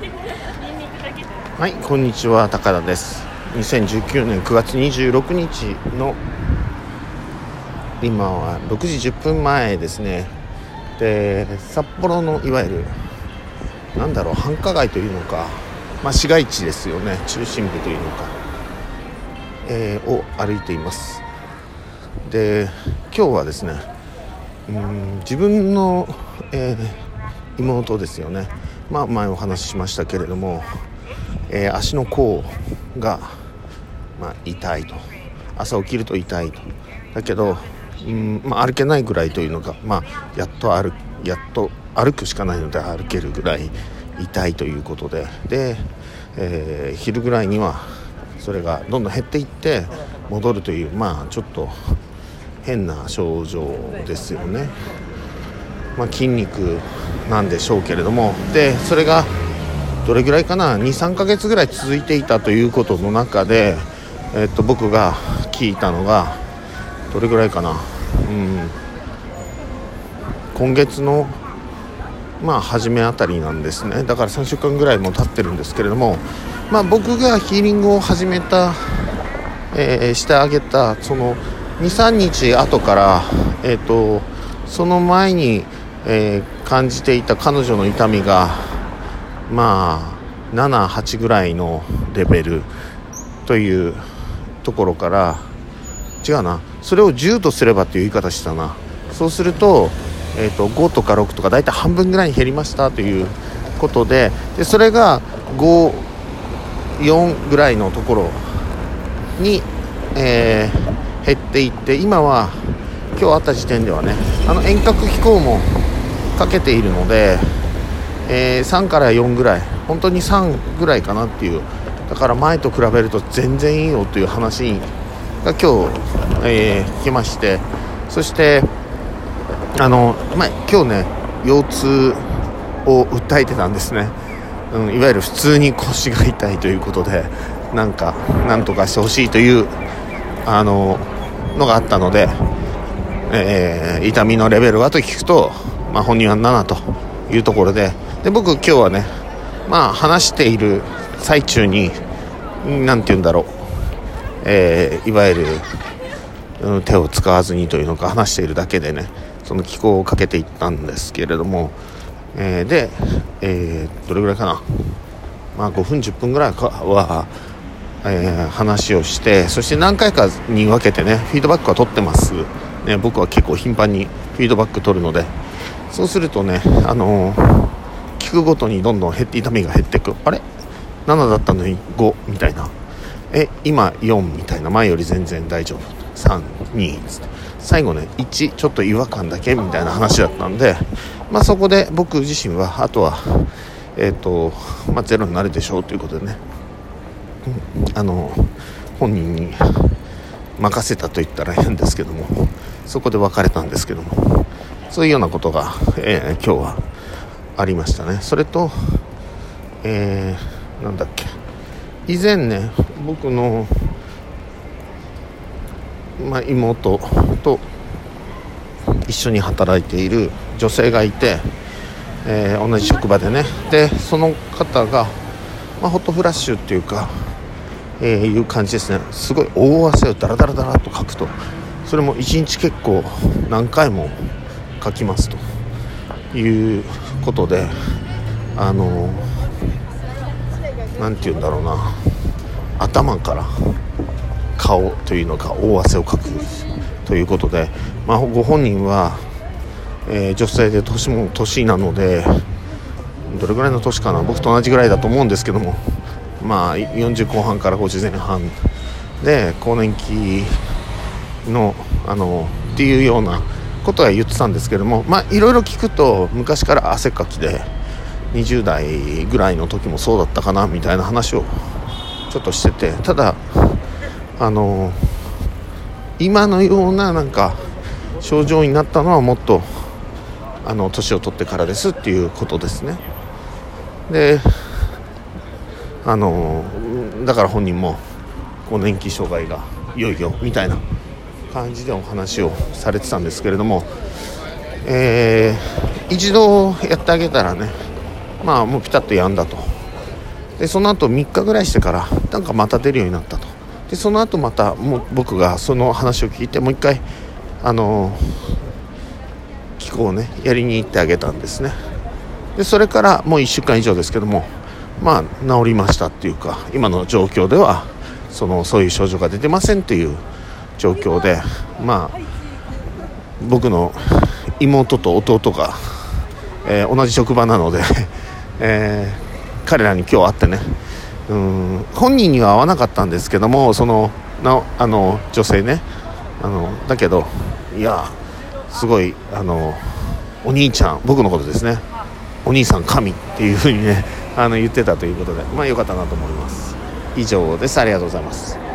はいこんにちは高田です。2019年9月26日の今は6時10分前ですね。で札幌のいわゆるなんだろう繁華街というのか、まあ、市街地ですよね。中心部というのか、えー、を歩いています。で今日はですねうん自分の、えー、妹ですよね。まあ前お話ししましたけれども、えー、足の甲が、まあ、痛いと。朝起きると痛いと。だけどうんまあ、歩けないぐらいというのが、まあ、やっと歩やっと歩くしかないので歩けるぐらい痛いということで。で、えー、昼ぐらいにはそれがどんどん減っていって戻るというまあちょっと変な症状ですよね、まあ、筋肉なんでしょうけれどもでそれがどれぐらいかな？23ヶ月ぐらい続いていたということの中で、えっと、僕が聞いたのがどれぐらいかな？うん。今月のまあ初めあたりなんですね。だから3週間ぐらいも経ってるんですけれどもまあ僕がヒーリングを始めた、えー、してあげたその23日後からえっ、とその前に、えー、感じていた彼女の痛みがまあ78ぐらいのレベルというところから違うな。それを10とすればっていう言い方したな。そうすると,、えーと、5とか6とか大体半分ぐらいに減りましたということででそれが54ぐらいのところに、えー、減っていって今は今日あった時点ではねあの遠隔機構もかけているので、えー、3から4ぐらい。本当に3ぐらいかなっていう。だから前と比べると全然いいよという話が今日、えー、来まして。そしてあの、まあ、今日ね腰痛を訴えてたんですね、うん、いわゆる普通に腰が痛いということでなんかなんとかしてほしいというあののがあったので、えー、痛みのレベルはと聞くと、まあ、本人は7というところでで僕今日はねまあ話している最中に何て言うんだろう。えー、いわゆる、手を使わずにというのか話しているだけでねその気候をかけていったんですけれども、えー、で、えー、どれぐらいかな、まあ、5分10分ぐらいかは、え話をしてそして何回かに分けてねフィードバックは取ってます、ね、僕は結構頻繁にフィードバック取るのでそうするとね、あの聞くごとにどんどん減って痛みが減っていく。あれ？7だったのに5みたいな。え今4みたいな。前より全然大丈夫。32つって。最後ね1ちょっと違和感だけ？みたいな話だったんでまあそこで僕自身はあとはえっ、ー、とまあゼロになるでしょうということでね、あの本人に任せたと言ったら変ですけどもそこで別れたんですけども。そういうようなことが、えー、今日はありましたね。それとえー、なんだっけ。以前ね僕の、まあ、妹と一緒に働いている女性がいて、えー、同じ職場でね。でその方が、まあ、ホットフラッシュっていうか、えー、いう感じですね。すごい大汗をダラダラダラとかくと。それも1日結構何回も書きますということであの何て言うんだろうな。頭から顔というのか大汗をかくということで、まあ、ご本人は、えー、女性で年も年なのでどれぐらいの年かな。僕と同じぐらいだと思うんですけどもまあ40後半から50前半で更年期のあのっていうようなことは言ってたんですけどもまあいろいろ聞くと昔から汗っかきで。20代ぐらいの時もそうだったかなみたいな話をちょっとしててただあの今のようななんか症状になったのはもっとあの年を取ってからですっていうことですねであのだから本人も更年期障害がいよいよみたいな感じでお話をされてたんですけれども、えー、一度やってあげたらねまあもうピタッとやんだと。でその後3日ぐらいしてからなんかまた出るようになったと。でその後またもう僕がその話を聞いてもう一回あの気候をねやりに行ってあげたんですね。でそれからもう1週間以上ですけどもまあ治りましたっていうか今の状況ではそのそういう症状が出てませんっていう状況でまあ僕の妹と弟が、えー、同じ職場なので、えー、彼らに今日会ってねうん本人には会わなかったんですけどもそのなあの女性ねあのだけどいやすごいあのお兄ちゃん僕のことですねお兄さん神っていう風にねあの言ってたということでまあ良かったなと思います。以上です。ありがとうございます。